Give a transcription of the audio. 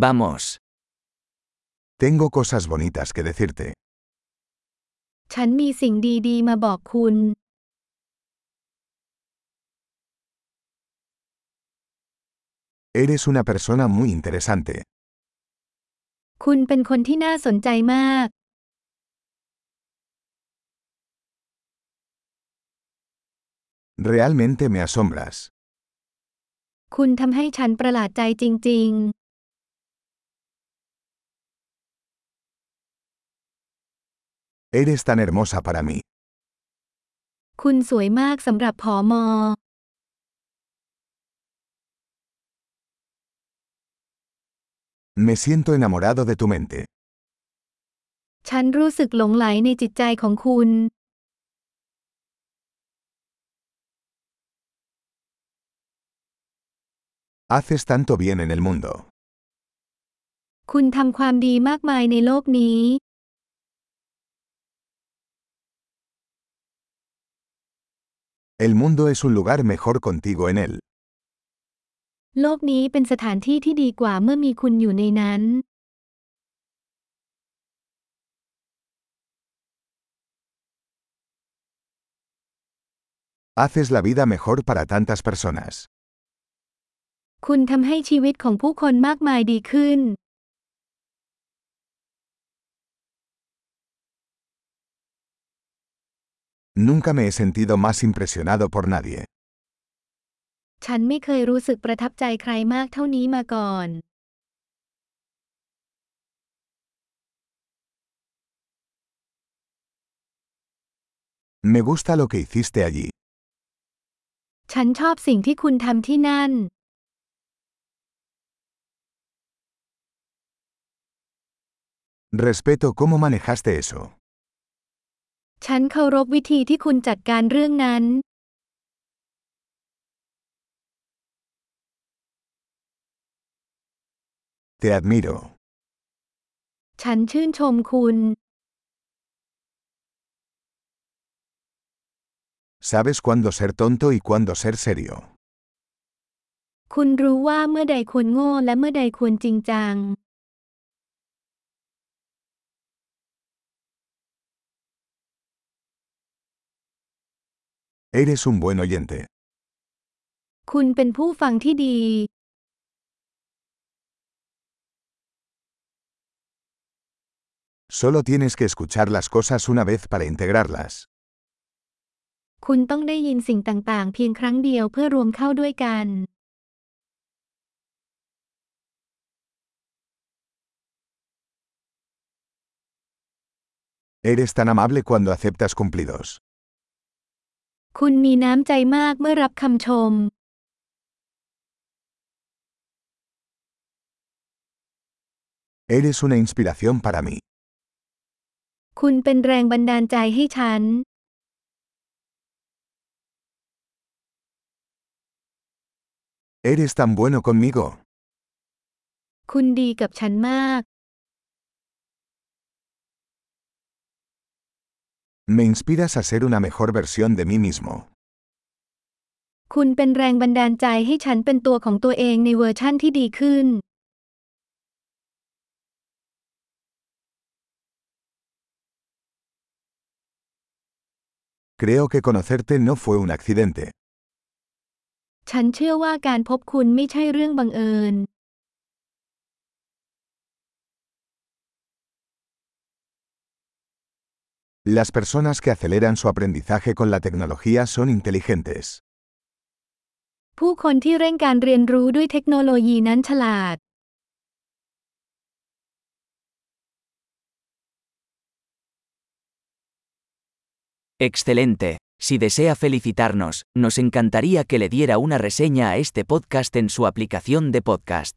Vamos. Tengo cosas bonitas que decirte. ฉันมีสิ่งดีๆ มาบอกคุณ Eres una persona muy interesante. คุณเป็นคนที่น่าสนใจมาก Realmente me asombras. คุณทำให้ฉันประหลาดใจจริง Eres tan hermosa para mí. ๆ คุณสวยมากสำหรับผอมอ Me siento enamorado de tu mente. ฉันรู้สึกหลงไหลในจิตใจของคุณ Haces tanto bien en el mundo. คุณทำความดีมากมายในโลกนี้ El mundo es un lugar mejor contigo en él. โลกนี้เป็นสถานที่ที่ดีกว่าเมื่อมีคุณอยู่ในนั้น Haces la vida mejor para tantas personas. คุณทำให้ชีวิตของผู้คนมากมายดีขึ้น Nunca me he sentido más impresionado por nadie. ฉันไม่เคยรู้สึกประทับใจใครมากเท่านี้มาก่อน Me gusta lo que hiciste allí. ฉันชอบสิ่งที่คุณทำที่นั่น Respeto cómo manejaste eso. ฉันเคารพวิธีที่คุณจัดการเรื่องนั้น Te admiro. ฉันชื่นชมคุณ Sabes cuándo ser tonto y cuándo ser serio. คุณรู้ว่าเมื่อใดควรโง่และเมื่อใดควรจริงจัง Eres un buen oyente. คุณเป็นผู้ฟังที่ดี Solo tienes que escuchar las cosas una vez para integrarlas. คุณต้องได้ยินสิ่งต่างๆ เพียงครั้งเดียวเพื่อรวมเข้าด้วยกัน Eres tan amable cuando aceptas cumplidos. คุณมีน้ำใจมากเมื่อรับคำชม Eres una inspiración para mí. คุณเป็นแรงบันดาลใจให้ฉัน Eres tan bueno conmigo. คุณดีกับฉันมาก Me inspiras a ser una mejor versión de mí mismo. คุณเป็นแรงบันดาลใจให้ฉันเป็นตัวของตัวเองในเวอร์ชั่นที่ดีขึ้น Creo que conocerte no fue un accidente. ฉันเชื่อว่าการพบคุณไม่ใช่เรื่องบังเอิญ Las personas que aceleran su aprendizaje con la tecnología son inteligentes. ผู้คนที่เร่งการเรียนรู้ด้วยเทคโนโลยีนั้นฉลาด Excelente. Si desea felicitarnos, nos encantaría que le diera una reseña a este podcast en su aplicación de podcast.